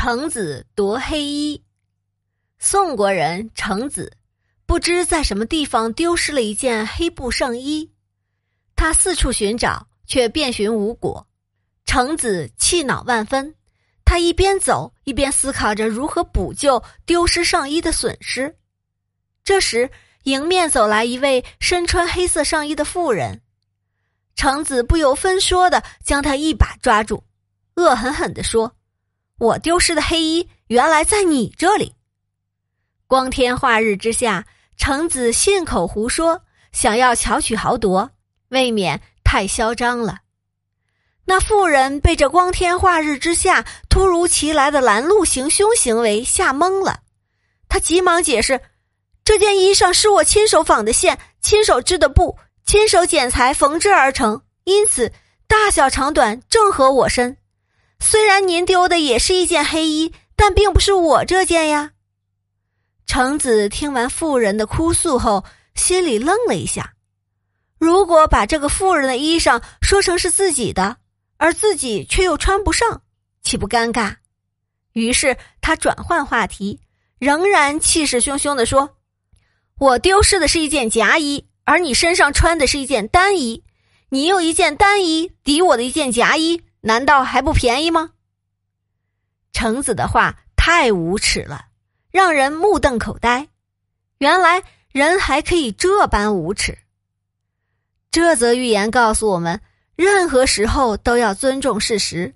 程子夺黑衣。宋国人程子不知在什么地方丢失了一件黑布上衣，他四处寻找，却遍寻无果。程子气恼万分，他一边走一边思考着如何补救丢失上衣的损失。这时，迎面走来一位身穿黑色上衣的妇人，程子不由分说的将他一把抓住，恶狠狠地说。我丢失的黑衣原来在你这里。光天化日之下，程子信口胡说，想要巧取豪夺，未免太嚣张了。那妇人被这光天化日之下突如其来的拦路行凶行为吓懵了，她急忙解释：“这件衣裳是我亲手纺的线，亲手织的布，亲手剪裁缝制而成，因此大小长短正合我身。”虽然您丢的也是一件黑衣，但并不是我这件呀。程子听完妇人的哭诉后，心里愣了一下。如果把这个妇人的衣裳说成是自己的，而自己却又穿不上，岂不尴尬？于是他转换话题，仍然气势汹汹地说：“我丢失的是一件夹衣，而你身上穿的是一件单衣，你用一件单衣抵我的一件夹衣。”难道还不便宜吗？程子的话太无耻了，让人目瞪口呆。原来人还可以这般无耻。这则寓言告诉我们：任何时候都要尊重事实，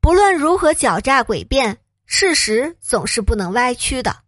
不论如何狡诈诡辩，事实总是不能歪曲的。